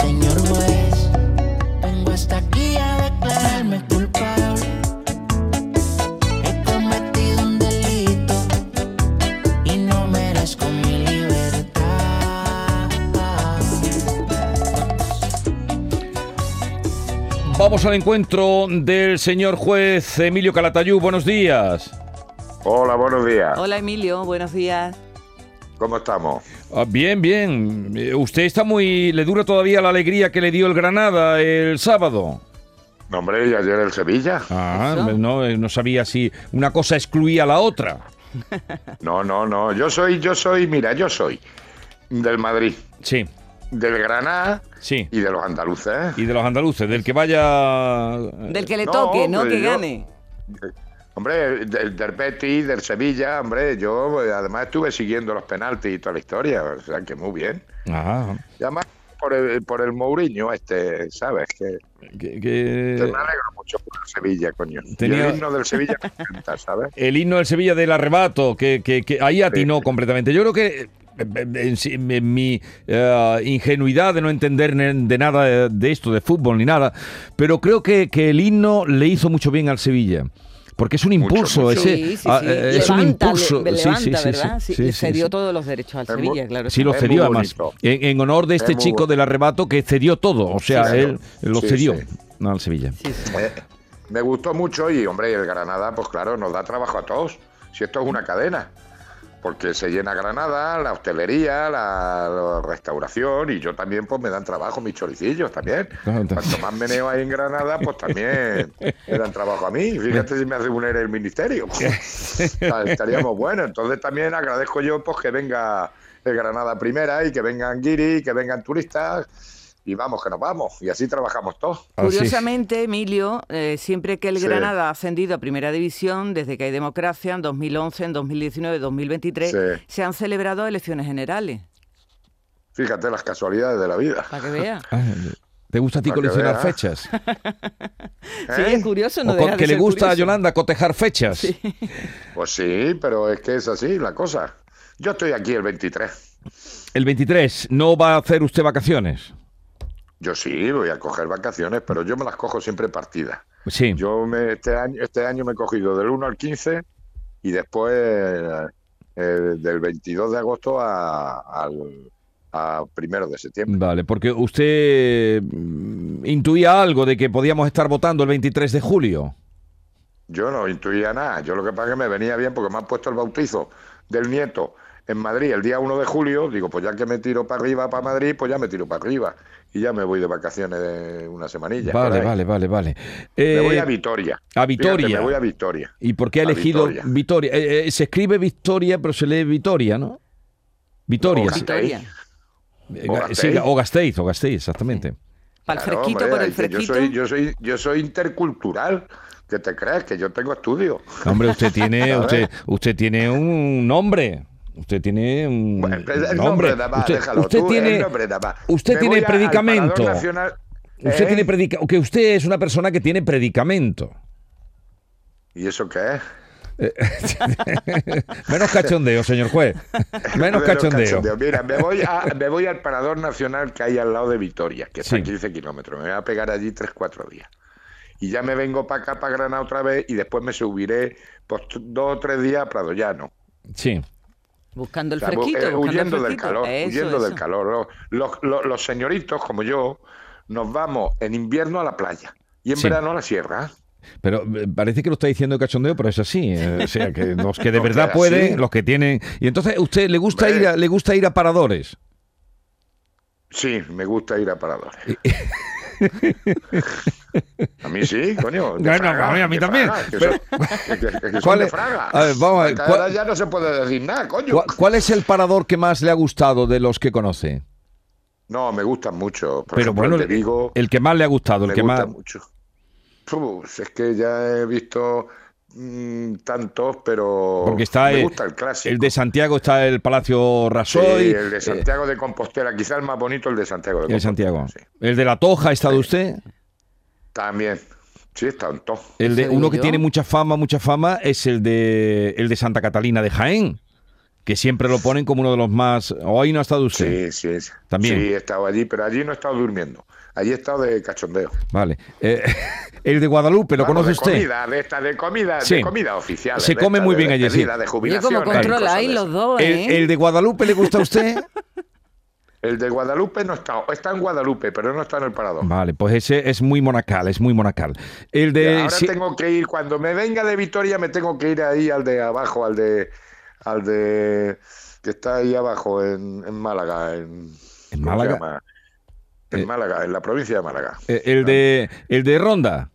Señor juez, vengo hasta aquí a declararme culpable. He cometido un delito y no merezco mi libertad. Vamos al encuentro del señor juez Emilio Calatayú. Buenos días. Hola, buenos días. Hola Emilio, buenos días. ¿Cómo estamos? Ah, bien, bien. Eh, Usted está muy... ¿Le dura todavía la alegría que le dio el Granada el sábado? No, hombre, y ayer el Sevilla. Ah, no, eh, no sabía si una cosa excluía a la otra. No, no, no. Yo soy, yo soy, mira, yo soy del Madrid, Sí, del Granada sí. y de los andaluces. Y de los andaluces, del que vaya... Del que le No, toque, ¿no? Que yo- gane. Hombre, del, del Betis, del Sevilla, hombre, yo eh, además estuve siguiendo los penaltis y toda la historia, o sea que muy bien. Ah, Y además por el, por el Mourinho este, ¿sabes? Que, que- que me alegro mucho por el Sevilla, coño. Y Tenía- el himno del Sevilla me encanta, ¿sabes? el himno del Sevilla del arrebato, que, que- que ahí atinó completamente. Yo creo que eh, en, sí- mi eh, ingenuidad de no entender de nada de, de esto, de fútbol ni nada, pero creo que, que el himno le hizo mucho bien al Sevilla. Porque es un impulso, mucho. ese, Sí, sí, ah, eh, es un impulso. le- Sí, levanta, sí, sí, sí, Sí, sí, cedió sí. todos los derechos al Sevilla, claro. Sí, lo cedió además. En, en honor de este Es chico bueno. del arrebato que cedió todo. O sea, Sí, él lo cedió al Sevilla. Sí, sí. Eh, me gustó mucho y, hombre, el Granada, pues claro, nos da trabajo a todos. Si esto es una cadena. Porque se llena Granada, la hostelería, la, la restauración y yo también, pues me dan trabajo mis choricillos también. Cuanto más meneo hay en Granada, pues también me dan trabajo a mí. Fíjate si me hace un el ministerio. Estaríamos buenos. Entonces también agradezco yo pues que venga el Granada primera y que vengan guiri, que vengan turistas y vamos, que nos vamos. Y así trabajamos todos. Curiosamente, Emilio, eh, siempre que el Sí. Granada ha ascendido a Primera División, desde que hay democracia, en 2011, en 2019, 2023, Sí. se han celebrado elecciones generales. Fíjate las casualidades de la vida. Para que vea. Ah, ¿Te gusta a ti coleccionar vea. fechas? Sí, ¿Eh? es curioso, no ¿O deja con- de que le gusta a. Yolanda cotejar fechas? Pues sí, pero es que es así la cosa. Yo estoy aquí el 23. El 23, ¿no va a hacer usted vacaciones? Yo sí, voy a coger vacaciones, pero yo me las cojo siempre partidas. Sí. Yo me, este, año, este año me he cogido del 1 al 15 y después eh, eh, del 22 de agosto a, al a primero de septiembre. Vale, porque usted mm, intuía algo de que podíamos estar votando el 23 de julio. Yo no intuía nada. Yo lo que pasa es que me venía bien porque me han puesto el bautizo del nieto en Madrid el día 1 de julio. Digo, pues ya que me tiro para arriba, para Madrid, pues ya me tiro para arriba. Y ya me voy de vacaciones de una semanilla. Vale, vale, vale, vale. Me Eh, voy a Vitoria. a Vitoria. Fíjate, me voy a Vitoria. ¿Y por qué ha a elegido Vitoria. Vitoria? Eh, eh, se escribe Victoria, pero se lee Vitoria, ¿no? Vitoria. No. Eh, o ga- Gasteiz. sí, o Gasteiz, o Gasteiz, exactamente. Para el Claro, fresquito, hombre, por el fresquito. Yo soy, yo soy, yo soy intercultural. ¿Qué te crees? Que yo tengo estudio. Hombre, usted tiene, usted, usted tiene un nombre. Usted tiene un Bueno, el nombre. usted déjalo usted tú, tiene, el nombre usted Me tiene predicamento. Nacional, Usted ¿eh? tiene predica que usted es una persona que tiene predicamento. ¿Y eso qué es? Menos cachondeo, señor juez. Menos Menos cachondeo. cachondeo. Mira, me voy, a- me voy al Parador Nacional que hay al lado de Vitoria, que está Sí. a 15 kilómetros. Me voy a pegar allí 3-4 días. Y ya me vengo para acá, para Granada otra vez, y después me subiré pues, dos o tres días a Prado Llano. Sí. Buscando el O sea, bu- fresquito. eh, buscando el huyendo del calor, Eso, huyendo del calor. Los, los- los- los señoritos, como yo, nos vamos en invierno a la playa y en Sí. verano a la sierra. Pero eh, parece que lo está diciendo de cachondeo, pero es así. eh, o sea, que los que de verdad así. pueden, los que tienen. Y entonces, ¿usted le gusta ir a, le gusta ir a paradores? Sí, me gusta ir a paradores. A mí sí, coño. de Bueno, Fraga, a mí- a mí de también, Fraga, que pero- son- que- que- que son ¿Cuál de es? Fraga. A ver, vamos a ver, Acá ¿cuál- ahora ya no se puede decir nada, coño. ¿Cuál, cuál es el parador que más le ha gustado de los que conoce? No, me gustan mucho. Por Pero ejemplo, bueno, el de Vigo el que más le ha gustado, el me que gusta más. mucho. Uf, es que ya he visto mm, tantos, pero Porque está me el, gusta el clásico. el de Santiago, está el Palacio Sí, Rasoy. el de eh, Santiago de Compostela, quizá el más bonito el de Santiago de el de. Santiago. sí. El de La Toja, ¿ha estado usted? También. Sí, está en todo. El de uno que tiene mucha fama, mucha fama, es el de el de Santa Catalina de Jaén. que siempre lo ponen como uno de los más... Hoy no ha estado usted. Sí, sí, sí. También. Sí, he estado allí, pero allí no he estado durmiendo. Allí he estado de cachondeo. Vale. Eh, el de Guadalupe, ¿lo conoce de usted? Comida, de esta, de comida, Sí. de comida oficial. Se de come esta, muy de bien allí, sí. De jubilación. como controláis los dos, El, ¿eh? el de Guadalupe le gusta a usted? El de Guadalupe no está, está en Guadalupe, pero no está en el parador. Vale, pues ese es muy monacal, es muy monacal. El de... Ahora tengo que ir, cuando me venga de Vitoria, me tengo que ir ahí al de abajo, al de. al de. que está ahí abajo en, en Málaga. En, ¿En ¿cómo se Málaga? En Eh. Málaga, en la provincia de Málaga. eh, el de el de Ronda.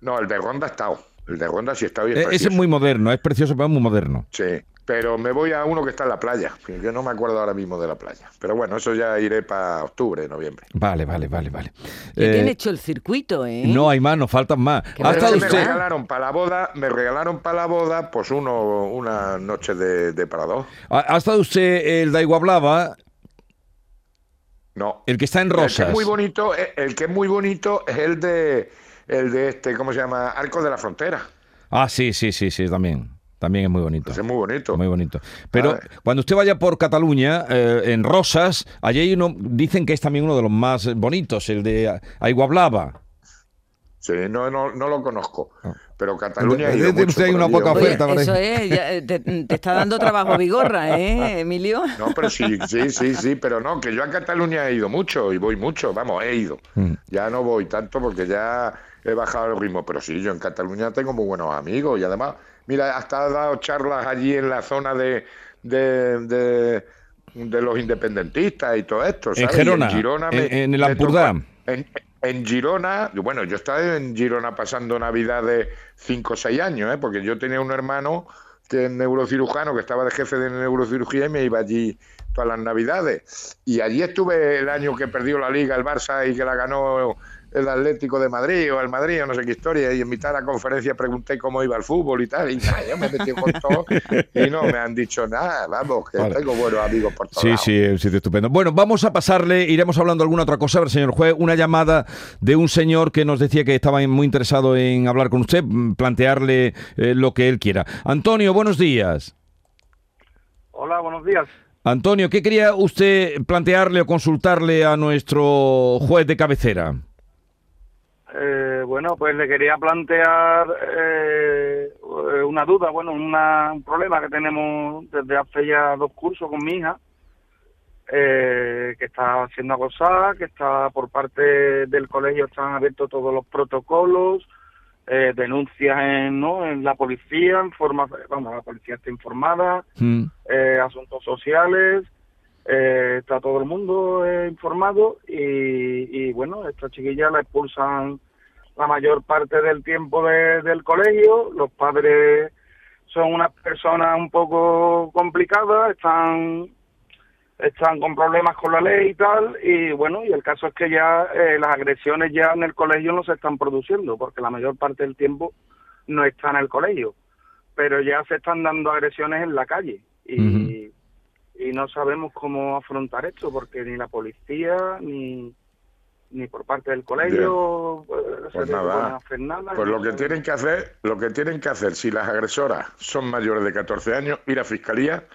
No, el de Ronda ha estado. El de Ronda sí está bien. Eh, ese es muy moderno, es precioso, pero es muy moderno. Sí, pero me voy a uno que está en la playa, yo no me acuerdo ahora mismo de la playa. Pero bueno, eso ya iré para octubre, noviembre. Vale, vale, vale, vale. Eh, hecho el circuito, ¿eh? no hay más, nos faltan más. ¿Ha Pero estado es que me usted? regalaron para la boda, me regalaron para la boda, pues uno, una noche de, de parador. ¿Ha, ha estado usted el de Iguablava, No. el que está en El que Rosas? es muy bonito, eh, el que es muy bonito es el de el de este, ¿cómo se llama? Arco de la Frontera. Ah, sí, sí, sí, sí, también. También es muy bonito. Ese es muy bonito. Muy bonito. Pero cuando usted vaya por Cataluña, eh, en Rosas, allí hay uno, dicen que es también uno de los más bonitos, el de Aiguablava. Sí, no, no, no lo conozco. Ah. Pero Cataluña. de mucho usted hay una poca. Oye, oferta, eso es, ya, eh, te, te está dando trabajo Vigorra, ¿eh, Emilio? No, pero sí, sí, sí, sí, pero no, que yo a Cataluña he ido mucho y voy mucho, vamos, he ido. Mm. Ya no voy tanto porque ya he bajado el ritmo, pero sí, yo en Cataluña tengo muy buenos amigos y además, mira, hasta he dado charlas allí en la zona de, de, de, de los independentistas y todo esto, En ¿sabes? Y Gerona, Girona en- en el Ampurdá. en Girona, bueno, yo estaba en Girona pasando Navidad de 5 o 6 años, ¿eh? porque yo tenía un hermano que es neurocirujano, que estaba de jefe de neurocirugía y me iba allí todas las Navidades. Y allí estuve el año que perdió la Liga el Barça y que la ganó el Atlético de Madrid o el Madrid o no sé qué historia. Y en mitad de la conferencia pregunté cómo iba el fútbol y tal. Y nada, yo me metí con todo y no me han dicho nada. Vamos, que Vale. tengo buenos amigos por todos Sí, lados. sí, el sitio estupendo. Bueno, vamos a pasarle, iremos hablando alguna otra cosa, a ver, señor juez, una llamada de un señor que nos decía que estaba muy interesado en hablar con usted, mm, plantearle eh, lo que él quiera. Antonio, buenos días. Hola, buenos días. Antonio, ¿qué quería usted plantearle o consultarle a nuestro juez de cabecera? Eh, bueno, pues le quería plantear eh, una duda, bueno, una- un problema que tenemos desde hace ya dos cursos con mi hija, eh, que está siendo acosada, que está por parte del colegio, están abiertos todos los protocolos, eh, denuncias en, ¿no? en la policía, en forma, vamos, la policía está informada, Mm, eh, asuntos sociales, eh, está todo el mundo eh, informado y, y, bueno, esta chiquilla la expulsan la mayor parte del tiempo de- del colegio, los padres son unas personas un poco complicadas, están están con problemas con la ley y tal, y bueno, y el caso es que ya eh, las agresiones ya en el colegio no se están produciendo, porque la mayor parte del tiempo no está en el colegio, pero ya se están dando agresiones en la calle, y, y no sabemos cómo afrontar esto, porque ni la policía, ni, ni por parte del colegio Pues se nada. pueden hacer nada. Pues lo que tienen que hacer, lo que tienen que hacer, si las agresoras son mayores de 14 años, ir a fiscalía,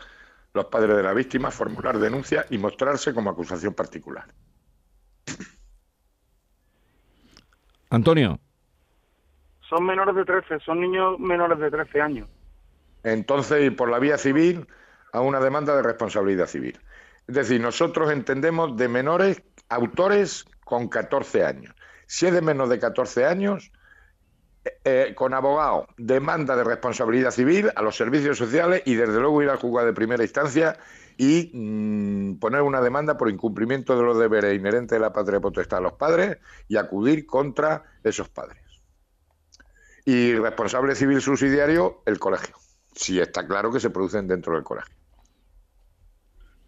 los padres de la víctima, formular denuncia y mostrarse como acusación particular. Antonio, Son menores de 13, son niños menores de 13 años. Entonces, ir por la vía civil a una demanda de responsabilidad civil. Es decir, nosotros entendemos de menores autores con 14 años. Si es de menos de 14 años, eh, eh, con abogado, demanda de responsabilidad civil a los servicios sociales y desde luego ir al juzgado de primera instancia y mm, poner una demanda por incumplimiento de los deberes inherentes de la patria potestad a los padres y acudir contra esos padres. Y responsable civil subsidiario, el colegio, si está claro que se producen dentro del colegio.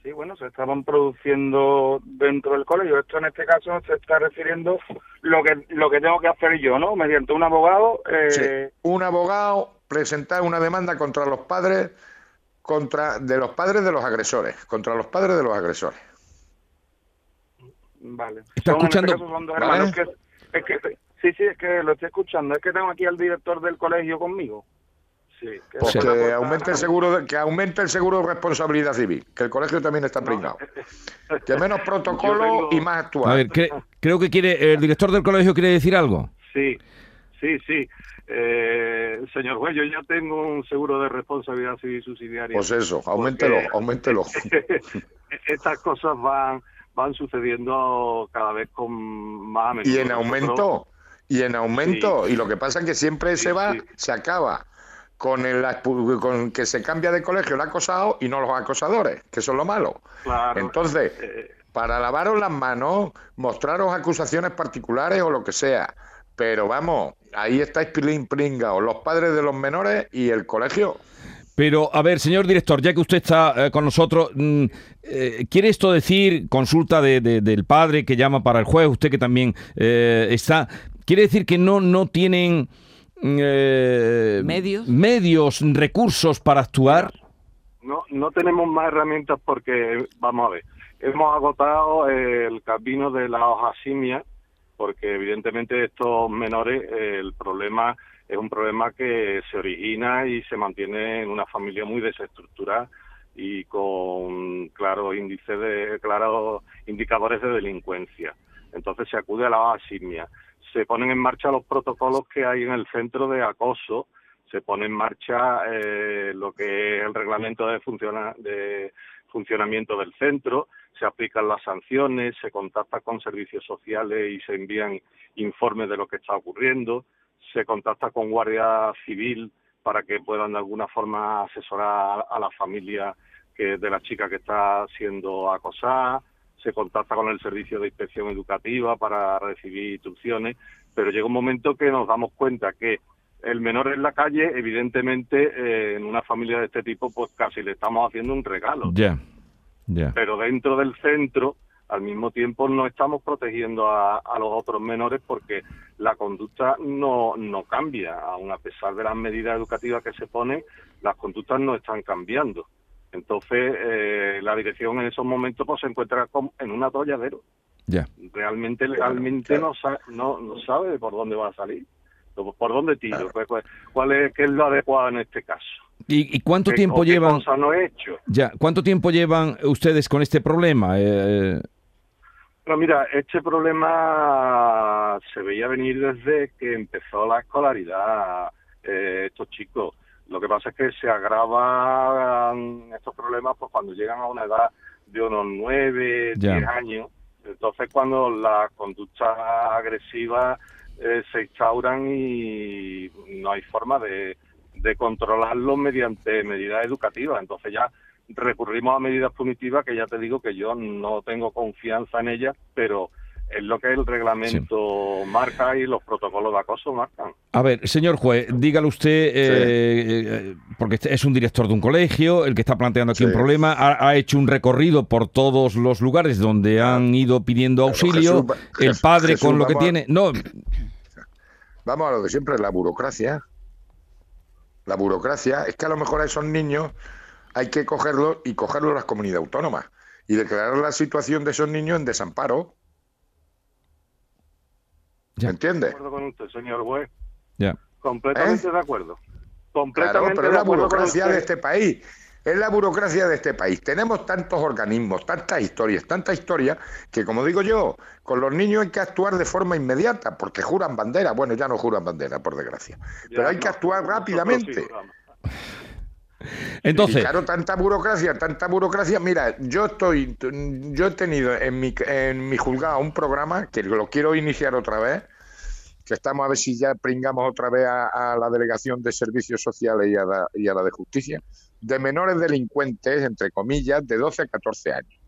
Sí, bueno, se estaban produciendo dentro del colegio. Esto en este caso se está refiriendo lo que lo que tengo que hacer yo, ¿no? Mediante un abogado. Eh, Sí. Un abogado presentar una demanda contra los padres, contra de los padres de los agresores, contra los padres de los agresores. Vale. ¿Está Son, en este escuchando? caso son dos Vale. hermanos que, es que sí, sí, es que lo estoy escuchando. Es que tengo aquí al director del colegio conmigo. Sí, que Pues que aumente el seguro de, que aumente el seguro de responsabilidad civil, que el colegio también está pringado. Que menos protocolo tengo- y más actual. A ver, cre- creo que quiere el director del colegio quiere decir algo. Sí, sí, sí. Eh, señor juez, yo ya tengo un seguro de responsabilidad civil subsidiaria. Pues eso, aumentelo, Porque- aumentelo. Estas cosas van van sucediendo cada vez con más a menudo. Y en aumento, y en aumento. Y lo que pasa es que siempre Sí, se va, sí. se acaba con, el, expu- con que se cambia de colegio el acosado y no los acosadores, que son lo malo. Claro, Entonces, eh, para lavaros las manos, mostraros acusaciones particulares o lo que sea. Pero vamos, ahí estáis pilín pringados, los padres de los menores y el colegio. Pero, a ver, señor director, ya que usted está eh, con nosotros, mm, eh, ¿quiere esto decir, consulta de- de- del padre que llama para el juez, usted que también eh, está, ¿quiere decir que no, no tienen eh, Medios. medios, recursos para actuar? no, no tenemos más herramientas porque, vamos a ver, hemos agotado el camino de la hoja simia, porque evidentemente estos menores, el problema es un problema que se origina y se mantiene en una familia muy desestructurada y con claros índices de, claros indicadores de delincuencia. Entonces se acude a la hoja simia. Se ponen en marcha los protocolos que hay en el centro de acoso, se pone en marcha eh, lo que es el reglamento de, funciona- de funcionamiento del centro, se aplican las sanciones, se contacta con servicios sociales y se envían informes de lo que está ocurriendo, se contacta con Guardia Civil para que puedan de alguna forma asesorar a la familia que de la chica que está siendo acosada, se contacta con el servicio de inspección educativa para recibir instrucciones, pero llega un momento que nos damos cuenta que el menor en la calle, evidentemente, eh, en una familia de este tipo, pues casi le estamos haciendo un regalo. Ya, ya. Pero dentro del centro, al mismo tiempo, no estamos protegiendo a, a los otros menores porque la conducta no, no cambia. Aun a pesar de las medidas educativas que se ponen, las conductas no están cambiando. Entonces, eh, la dirección en esos momentos pues, se encuentra como en un atolladero. Ya. Realmente, legalmente, No, no, no sabe por dónde va a salir. ¿Por dónde tiro? ¿Cuál- cuál- ¿Cuál es, qué es lo adecuado en este caso? ¿Y, y cuánto ¿Qué- tiempo qué llevan? cosa no he hecho? Ya, ¿cuánto tiempo llevan ustedes con este problema? Eh, No, mira, este problema se veía venir desde que empezó la escolaridad eh, estos chicos. Lo que pasa es que se agravan estos problemas pues cuando llegan a una edad de unos nueve, Ya. diez años. Entonces cuando las conductas agresivas eh, se instauran y no hay forma de, de controlarlo mediante medidas educativas. Entonces ya recurrimos a medidas punitivas que ya te digo que yo no tengo confianza en ellas, pero es lo que el reglamento marca y los protocolos de acoso marcan. A ver, señor juez, dígale usted, eh, eh, porque este es un director de un colegio, el que está planteando aquí Sí. un problema, ha, ha hecho un recorrido por todos los lugares donde han ido pidiendo auxilio, Jesús, el padre Jesús, con lo que a- tiene... No, Vamos a lo de siempre, la burocracia. La burocracia es que a lo mejor a esos niños hay que cogerlos y cogerlos las comunidades autónomas y declarar la situación de esos niños en desamparo. Ya. De ¿Entiendes? acuerdo con usted, señor juez. ya. Completamente de acuerdo. Completamente ¿Eh? Claro, pero es de la burocracia de este país. Es la burocracia de este país. Tenemos tantos organismos, tantas historias, tanta historia, que como digo yo, con los niños hay que actuar de forma inmediata, porque juran bandera. Bueno, ya no juran bandera, por desgracia. Pero hay que actuar rápidamente. sí Entonces, claro, tanta burocracia, tanta burocracia. Mira, yo estoy, yo he tenido en mi, en mi juzgado un programa que lo quiero iniciar otra vez, que estamos a ver si ya pringamos otra vez a, a la Delegación de Servicios Sociales y a, la, y a la de Justicia, de menores delincuentes, entre comillas, de 12 a 14 años.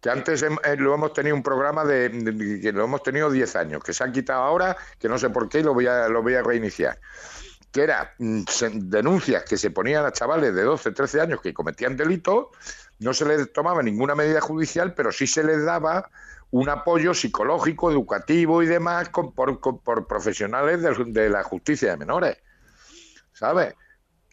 Que antes eh, lo hemos tenido un programa de, de- que lo hemos tenido 10 años, que se han quitado ahora, que no sé por qué y lo voy a, lo voy a reiniciar que era mm, denuncias que se ponían a chavales de 12, 13 años que cometían delitos, no se les tomaba ninguna medida judicial, pero sí se les daba un apoyo psicológico, educativo y demás con- por, con- por profesionales de, la justicia de menores. ¿Sabes?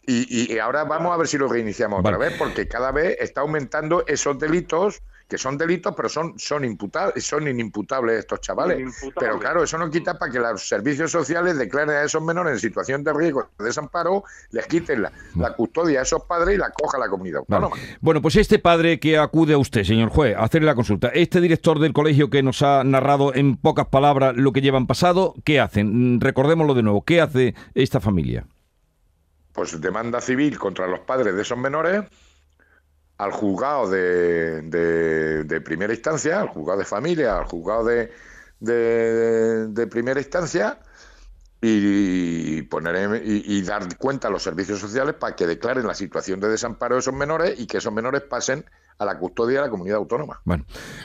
Y, y- ahora vamos a ver si lo reiniciamos otra Vale. vez, porque cada vez está aumentando esos delitos que son delitos, pero son, son, imputables, son inimputables estos chavales. Inimputables. Pero claro, eso no quita para que los servicios sociales declaren a esos menores en situación de riesgo de desamparo, les quiten la, la custodia a esos padres y la coja la comunidad Vale. autónoma. Bueno, pues este padre que acude a usted, señor juez, a hacerle la consulta, este director del colegio que nos ha narrado en pocas palabras lo que llevan pasado, ¿qué hacen? Mm, Recordémoslo de nuevo, ¿qué hace esta familia? Pues demanda civil contra los padres de esos menores al juzgado de, de- primera instancia, al juzgado de familia, al juzgado de, de- primera instancia y poner y dar cuenta a los servicios sociales para que declaren la situación de desamparo de esos menores y que esos menores pasen a la custodia de la comunidad autónoma. Bueno,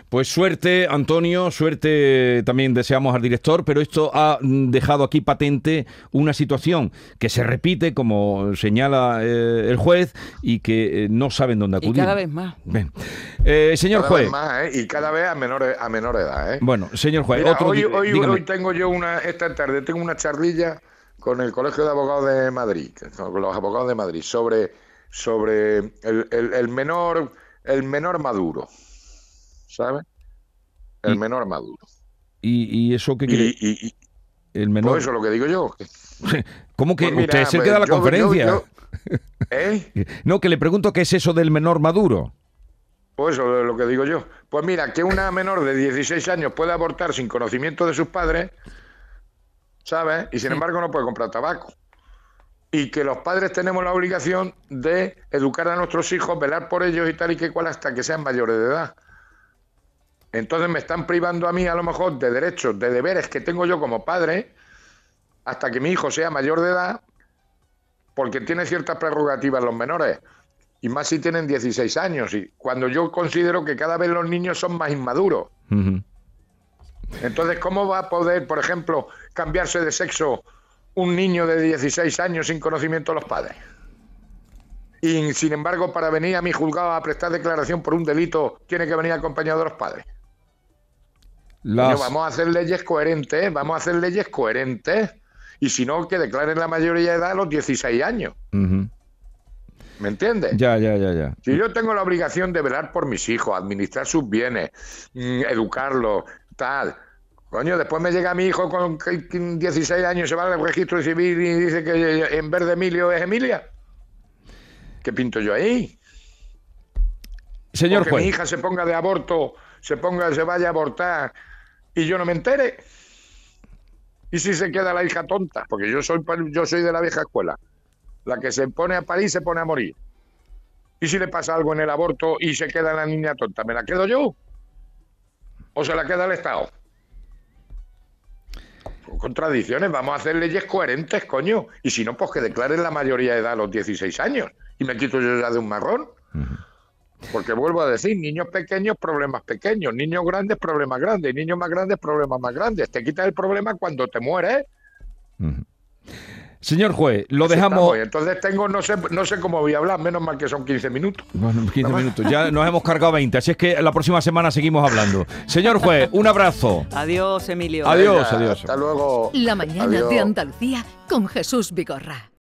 pues suerte, Antonio, suerte también deseamos al director, pero esto ha dejado aquí patente una situación que se repite, como señala eh, el juez, y que eh, no saben dónde Y acudir. cada vez más. Bien. Eh, señor Cada vez juez, más, ¿eh? y cada vez a menor, a menor edad. ¿eh? bueno, señor juez, Mira, otro hoy, hoy- tengo yo una, esta tarde tengo una charlilla con el Colegio de Abogados de Madrid, con los abogados de Madrid, sobre, sobre el, el- el menor, el menor maduro, ¿sabes? El Y- menor maduro. ¿Y, y eso qué quiere? Y, el menor. pues eso es lo que digo yo. ¿Cómo que Pues mira, usted es el que da la yo- conferencia? yo- yo- ¿Eh? No, que le pregunto qué es eso del menor maduro. Pues eso es lo que digo yo. Pues mira, que una menor de 16 años puede abortar sin conocimiento de sus padres, ¿sabes? Y sin embargo no puede comprar tabaco. Y que los padres tenemos la obligación de educar a nuestros hijos, velar por ellos y tal y que cual hasta que sean mayores de edad. Entonces me están privando a mí a lo mejor de derechos, de deberes que tengo yo como padre, hasta que mi hijo sea mayor de edad, porque tiene ciertas prerrogativas los menores. Y más si tienen 16 años. Y cuando yo considero que cada vez los niños son más inmaduros. Entonces, ¿cómo va a poder, por ejemplo, cambiarse de sexo un niño de 16 años sin conocimiento de los padres? Y sin embargo, para venir a mi juzgado a prestar declaración por un delito, tiene que venir acompañado de los padres. Las- vamos a hacer leyes coherentes, vamos a hacer leyes coherentes. Y si no, que declaren la mayoría de edad a los 16 años. ¿Me entiendes? Ya, ya, ya, ya. Si yo tengo la obligación de velar por mis hijos, administrar sus bienes, mm, educarlos, tal. Coño, después me llega mi hijo con que- que 16 años, se va al registro civil y dice que en vez de Emilio es Emilia. ¿Qué pinto yo ahí? Señor O que mi juez. hija se ponga de aborto, se ponga, se vaya a abortar y yo no me entere. ¿Y si se queda la hija tonta? Porque yo soy, yo soy de la vieja escuela. La que se pone a parir se pone a morir. ¿Y si le pasa algo en el aborto y se queda la niña tonta? ¿Me la quedo yo? ¿O se la queda el Estado? Contradicciones, vamos a hacer leyes coherentes, coño. Y si no, pues que declaren la mayoría de edad a los 16 años. Y me quito yo ya de un marrón. Porque vuelvo a decir, niños pequeños, problemas pequeños, niños grandes, problemas grandes, niños más grandes, problemas más grandes. Te quitas el problema cuando te mueres. Señor juez, lo Así dejamos. estamos. Entonces tengo, no sé, no sé cómo voy a hablar, menos mal que son 15 minutos. Bueno, 15 minutos. Ya nos hemos cargado 20. Así es que la próxima semana seguimos hablando. Señor juez, un abrazo. Adiós, Emilio. Adiós, Venga, adiós. Hasta luego. La mañana Adiós. de Andalucía con Jesús Vigorra.